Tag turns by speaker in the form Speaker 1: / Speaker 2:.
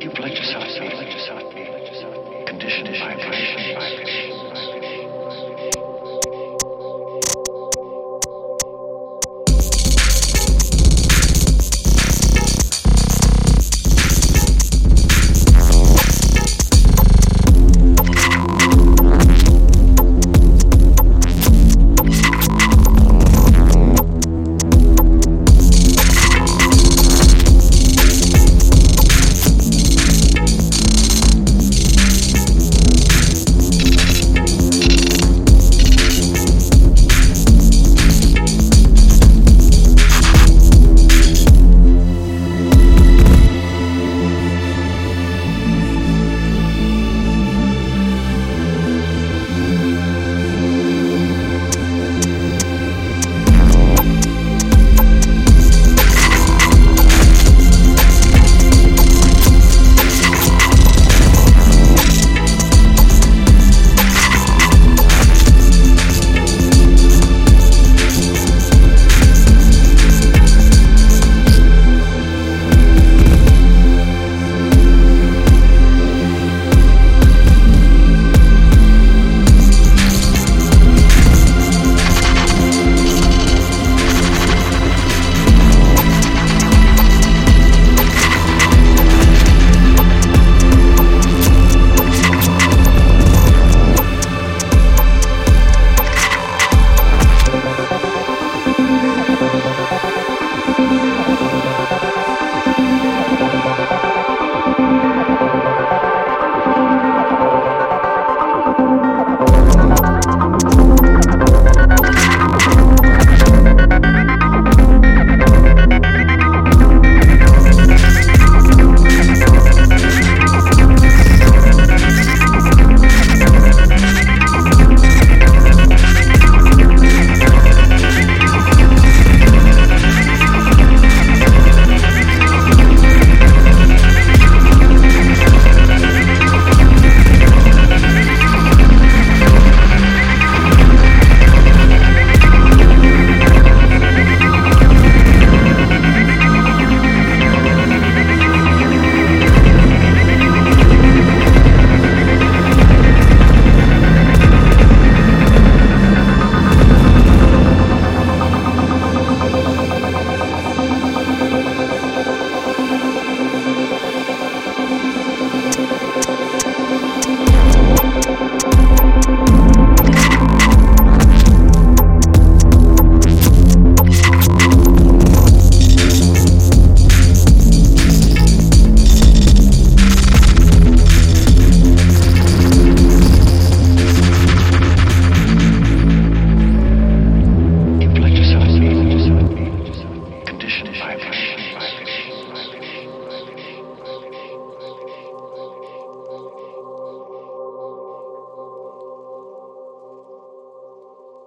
Speaker 1: Let yourself. Let yourself be. Conditioned vibration.